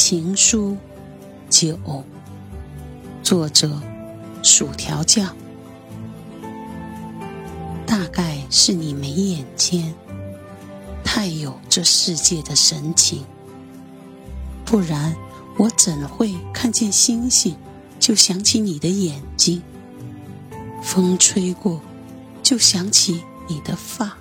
情书九，作者薯条酱。大概是你眉眼间，太有这世界的神情。不然我怎会看见星星，就想起你的眼睛，风吹过，就想起你的发。